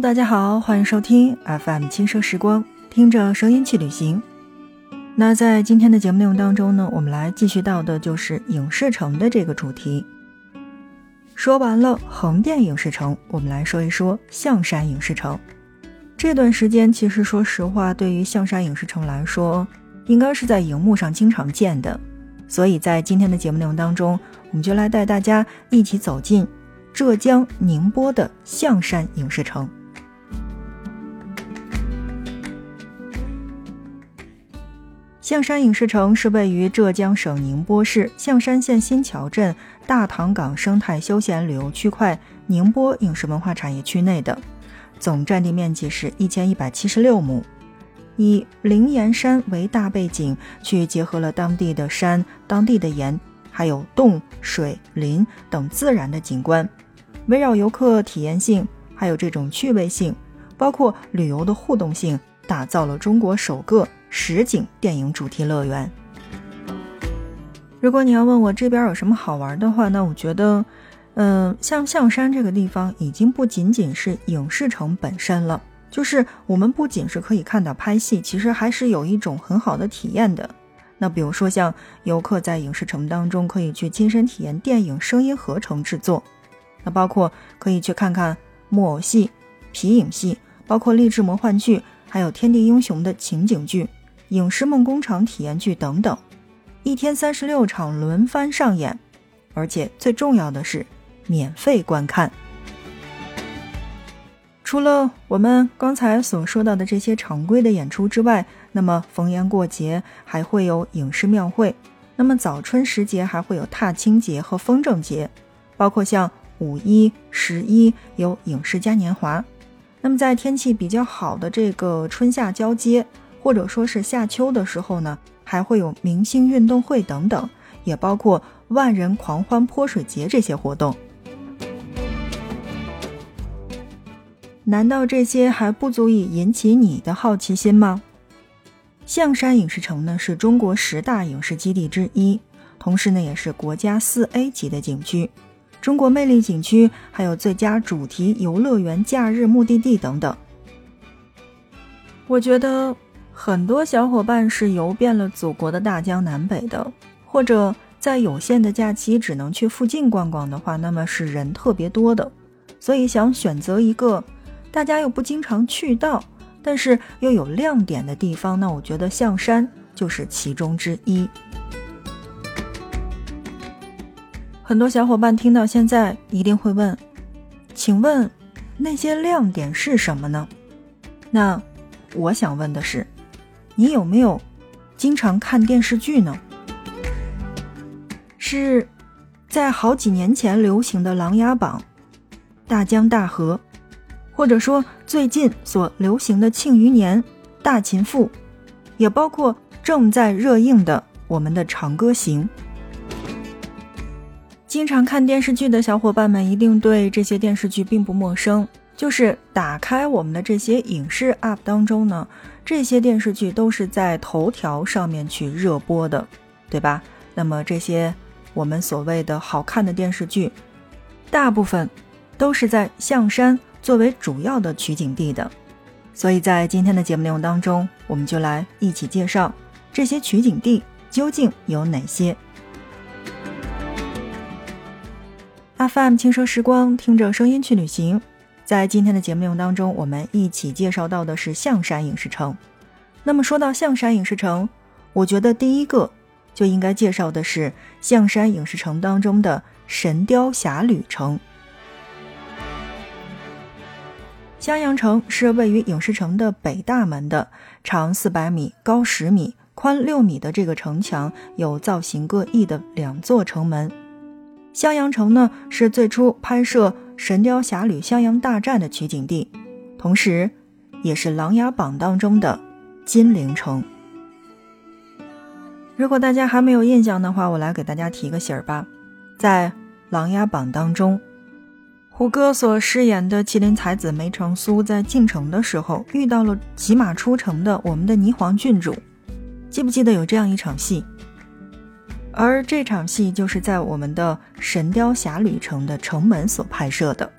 大家好，欢迎收听 FM 轻奢时光，听着声音去旅行。那在今天的节目内容当中呢，我们来继续到的就是影视城的这个主题。说完了横店影视城，我们来说一说象山影视城。这段时间，其实说实话，对于象山影视城来说，应该是在荧幕上经常见的。所以在今天的节目内容当中，我们就来带大家一起走进浙江宁波的象山影视城。象山影视城是位于浙江省宁波市象山县新桥镇大塘港生态休闲旅游区块宁波影视文化产业区内的，总占地面积是一千一百七十六亩。以灵岩山为大背景，去结合了当地的山、当地的岩，还有洞、水、林等自然的景观，围绕游客体验性，还有这种趣味性，包括旅游的互动性，打造了中国首个实景电影主题乐园。如果你要问我这边有什么好玩的话，那我觉得，嗯，像象山这个地方，已经不仅仅是影视城本身了。就是我们不仅是可以看到拍戏，其实还是有一种很好的体验的。那比如说像游客在影视城当中可以去亲身体验电影声音合成制作，那包括可以去看看木偶戏、皮影戏，包括励志魔幻剧，还有天地英雄的情景剧、影视梦工厂体验剧等等，一天三十六场轮番上演，而且最重要的是免费观看。除了我们刚才所说到的这些常规的演出之外，那么逢年过节还会有影视庙会。那么早春时节还会有踏青节和风筝节，包括像五一、十一有影视嘉年华。那么在天气比较好的这个春夏交接，或者说是夏秋的时候呢，还会有明星运动会等等，也包括万人狂欢泼水节这些活动。难道这些还不足以引起你的好奇心吗？象山影视城呢是中国十大影视基地之一，同时呢也是国家四 A 级的景区、中国魅力景区，还有最佳主题游乐园假日目的地等等。我觉得很多小伙伴是游遍了祖国的大江南北的，或者在有限的假期只能去附近逛逛的话，那么是人特别多的，所以想选择一个。大家又不经常去到，但是又有亮点的地方，那我觉得象山就是其中之一。很多小伙伴听到现在一定会问：“请问那些亮点是什么呢？”那我想问的是，你有没有经常看电视剧呢？是在好几年前流行的《琅琊榜》、《大江大河》。或者说最近所流行的《庆余年》《大秦赋》，也包括正在热映的我们的《长歌行》。经常看电视剧的小伙伴们一定对这些电视剧并不陌生。就是打开我们的这些影视 App 当中呢，这些电视剧都是在头条上面去热播的，对吧？那么这些我们所谓的好看的电视剧，大部分都是在象山。作为主要的取景地的，所以在今天的节目内容当中，我们就来一起介绍这些取景地究竟有哪些。FM 轻奢时光，听着声音去旅行。在今天的节目内容当中，我们一起介绍到的是象山影视城。那么说到象山影视城，我觉得第一个就应该介绍的是象山影视城当中的神雕侠侣城。襄阳城是位于影视城的北大门的，长四百米、高十米、宽六米的这个城墙，有造型各异的两座城门。襄阳城呢，是最初拍摄《神雕侠侣襄阳大战》的取景地，同时，也是《琅琊榜》当中的金陵城。如果大家还没有印象的话，我来给大家提个醒儿吧，在《琅琊榜》当中。胡歌所饰演的麒麟才子梅长苏，在进城的时候遇到了骑马出城的我们的霓凰郡主，记不记得有这样一场戏？而这场戏就是在我们的《神雕侠侣城》的城门所拍摄的。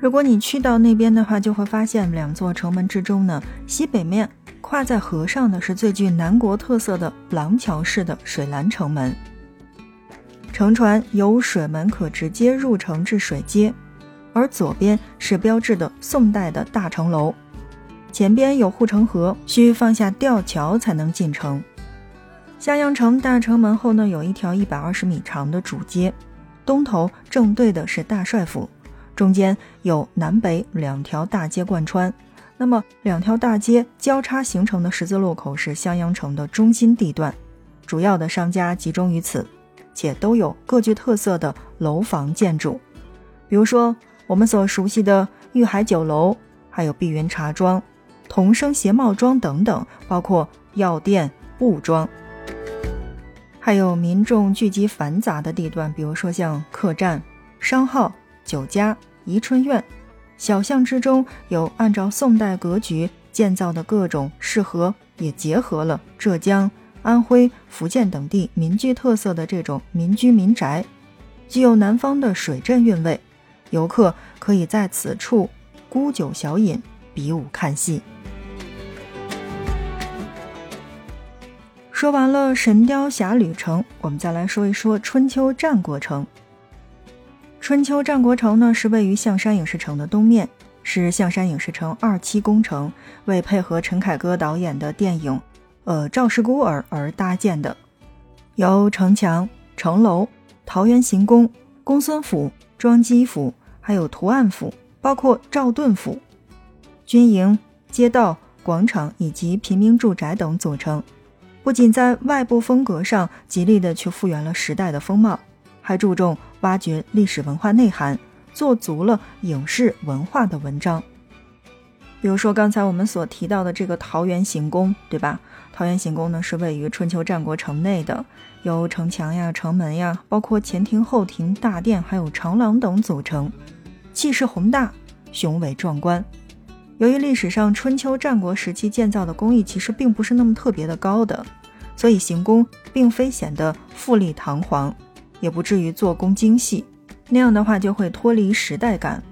如果你去到那边的话，就会发现两座城门之中呢，西北面跨在河上的是最具南国特色的廊桥式的水蓝城门。乘船由水门可直接入城至水街，而左边是标志的宋代的大城楼，前边有护城河，需放下吊桥才能进城。襄阳城大城门后呢，有一条一百二十米长的主街，东头正对的是大帅府。中间有南北两条大街贯穿，那么两条大街交叉形成的十字路口是襄阳城的中心地段，主要的商家集中于此，且都有各具特色的楼房建筑，比如说我们所熟悉的玉海酒楼，还有碧云茶庄、童生鞋帽庄等等，包括药店、布庄，还有民众聚集繁杂的地段，比如说像客栈、商号、酒家。宜春院，小巷之中有按照宋代格局建造的各种适合，也结合了浙江、安徽、福建等地民居特色的这种民居民宅，具有南方的水镇韵味。游客可以在此处沽酒小饮，比武看戏。说完了《神雕侠侣城》，我们再来说一说春秋战国城。春秋战国城呢，是位于象山影视城的东面，是象山影视城二期工程，为配合陈凯歌导演的电影《呃赵氏孤儿》而搭建的，由城墙、城楼、桃园行宫、公孙府、庄姬府，还有图案府，包括赵盾府、军营、街道、广场以及平民住宅等组成。不仅在外部风格上极力的去复原了时代的风貌。还注重挖掘历史文化内涵，做足了影视文化的文章。比如说刚才我们所提到的这个桃园行宫，对吧？桃园行宫呢是位于春秋战国城内的，由城墙呀、城门呀，包括前庭、后庭、大殿，还有长廊等组成，气势宏大、雄伟壮观。由于历史上春秋战国时期建造的工艺其实并不是那么特别的高的，所以行宫并非显得富丽堂皇。也不至于做工精细，那样的话就会脱离时代感。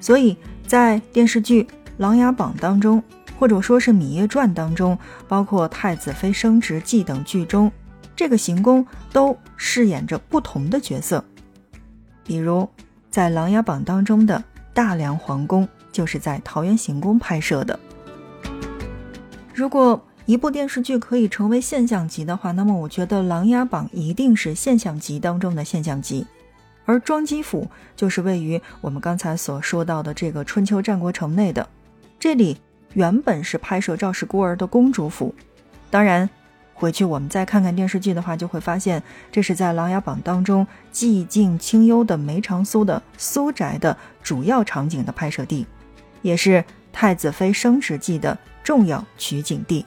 所以在电视剧《琅琊榜》当中，或者说是《芈月传》当中，包括《太子妃升职记》等剧中，这个行宫都饰演着不同的角色。比如在《琅琊榜》当中的大梁皇宫，就是在桃园行宫拍摄的。如果一部电视剧可以成为现象级的话，那么我觉得《琅琊榜》一定是现象级当中的现象级。而庄基府就是位于我们刚才所说到的这个春秋战国城内的，这里原本是拍摄赵氏孤儿的公主府。当然，回去我们再看看电视剧的话，就会发现这是在《琅琊榜》当中寂静清幽的梅长苏的苏宅的主要场景的拍摄地，也是太子妃升职记的重要取景地。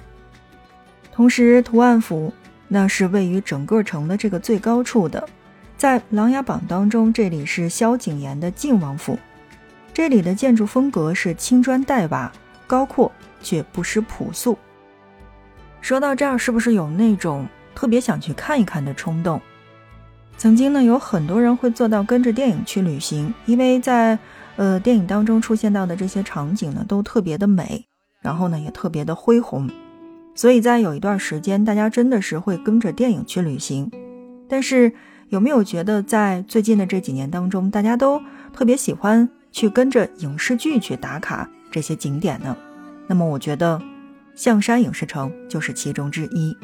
同时，图案府那是位于整个城的这个最高处的，在《琅琊榜》当中，这里是萧景琰的靖王府。这里的建筑风格是青砖黛瓦，高阔却不失朴素。说到这儿，是不是有那种特别想去看一看的冲动？曾经呢，有很多人会做到跟着电影去旅行，因为在呃电影当中出现到的这些场景呢，都特别的美，然后呢也特别的恢宏。所以在有一段时间，大家真的是会跟着电影去旅行。但是有没有觉得，在最近的这几年当中，大家都特别喜欢去跟着影视剧去打卡这些景点呢？那么我觉得象山影视城就是其中之一。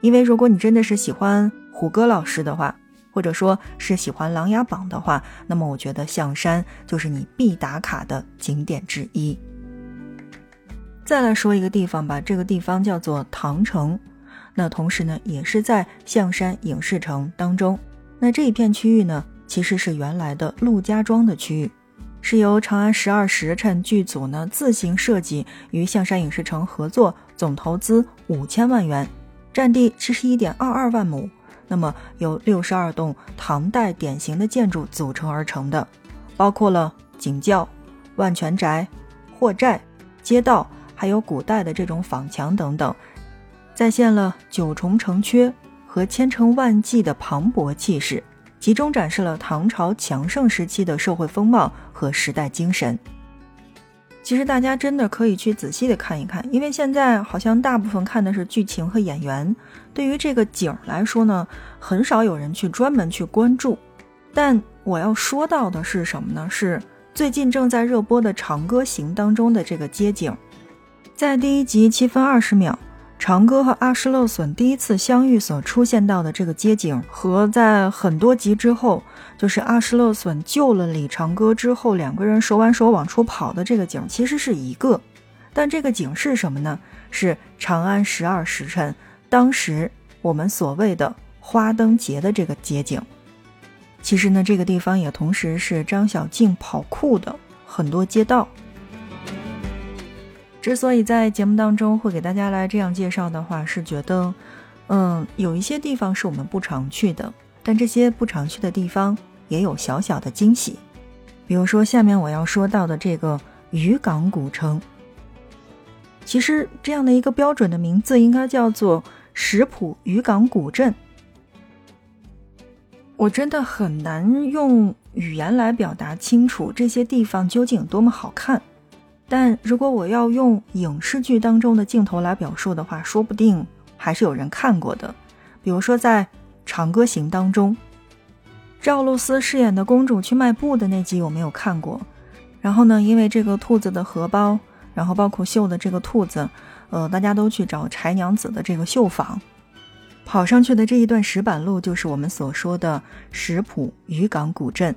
因为如果你真的是喜欢胡歌老师的话，或者说是喜欢《琅琊榜》的话，那么我觉得象山就是你必打卡的景点之一。再来说一个地方吧，这个地方叫做唐城，那同时呢也是在象山影视城当中。那这一片区域呢，其实是原来的陆家庄的区域，是由长安十二时辰剧组呢自行设计，与象山影视城合作，总投资五千万元，占地七十一点二二万亩，那么由六十二栋唐代典型的建筑组成而成的，包括了景教、万全宅、货寨、街道。还有古代的这种坊墙等等，再现了九重城阙和千城万骑的磅礴气势。集中展示了唐朝强盛时期的社会风貌和时代精神。其实大家真的可以去仔细的看一看，因为现在好像大部分看的是剧情和演员，对于这个景儿来说呢，很少有人去专门去关注。但我要说到的是什么呢？是最近正在热播的《长歌行》当中的这个街景，在第一集七分二十秒。长歌和阿诗勒隼第一次相遇所出现到的这个街景，和在很多集之后，就是阿诗勒隼救了李长歌之后，两个人手挽手往出跑的这个景，其实是一个。但这个景是什么呢？是长安十二时辰，当时我们所谓的花灯节的这个街景。其实呢，这个地方也同时是张小静跑酷的很多街道。之所以在节目当中会给大家来这样介绍的话，是觉得，嗯，有一些地方是我们不常去的，但这些不常去的地方也有小小的惊喜。比如说，下面我要说到的这个渔港古城，其实这样的一个标准的名字应该叫做石浦渔港古镇。我真的很难用语言来表达清楚这些地方究竟有多么好看。但如果我要用影视剧当中的镜头来表述的话，说不定还是有人看过的。比如说在《长歌行》当中，赵露思饰演的公主去卖布的那集，我没有看过。然后呢，因为这个兔子的荷包，然后包括绣的这个兔子，呃，大家都去找柴娘子的这个绣坊，跑上去的这一段石板路，就是我们所说的石浦渔港古镇。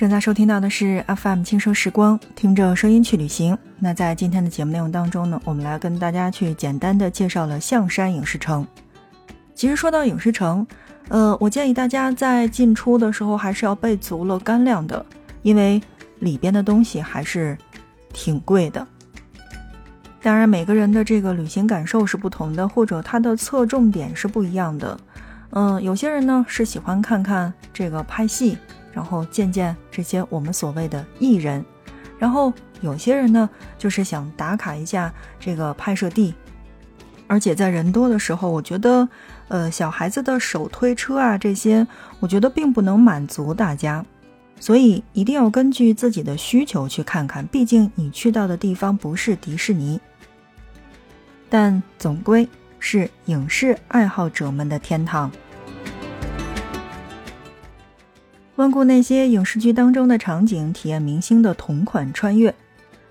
正在收听到的是 FM 轻声时光，听着声音去旅行。那在今天的节目内容当中呢，我们来跟大家去简单的介绍了象山影视城。其实说到影视城，呃，我建议大家在进出的时候还是要备足了干粮的，因为里边的东西还是挺贵的。当然，每个人的这个旅行感受是不同的，或者他的侧重点是不一样的。嗯，有些人呢是喜欢看看这个拍戏。然后见见这些我们所谓的艺人，然后有些人呢，就是想打卡一下这个拍摄地，而且在人多的时候，我觉得，呃，小孩子的手推车啊这些，我觉得并不能满足大家，所以一定要根据自己的需求去看看，毕竟你去到的地方不是迪士尼，但总归是影视爱好者们的天堂。温故那些影视剧当中的场景，体验明星的同款穿越。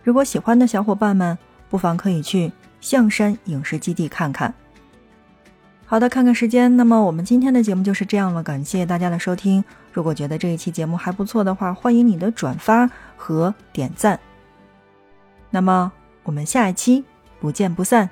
如果喜欢的小伙伴们，不妨可以去象山影视基地看看。好的，看看时间，那么我们今天的节目就是这样了。感谢大家的收听。如果觉得这一期节目还不错的话，欢迎你的转发和点赞。那么我们下一期不见不散。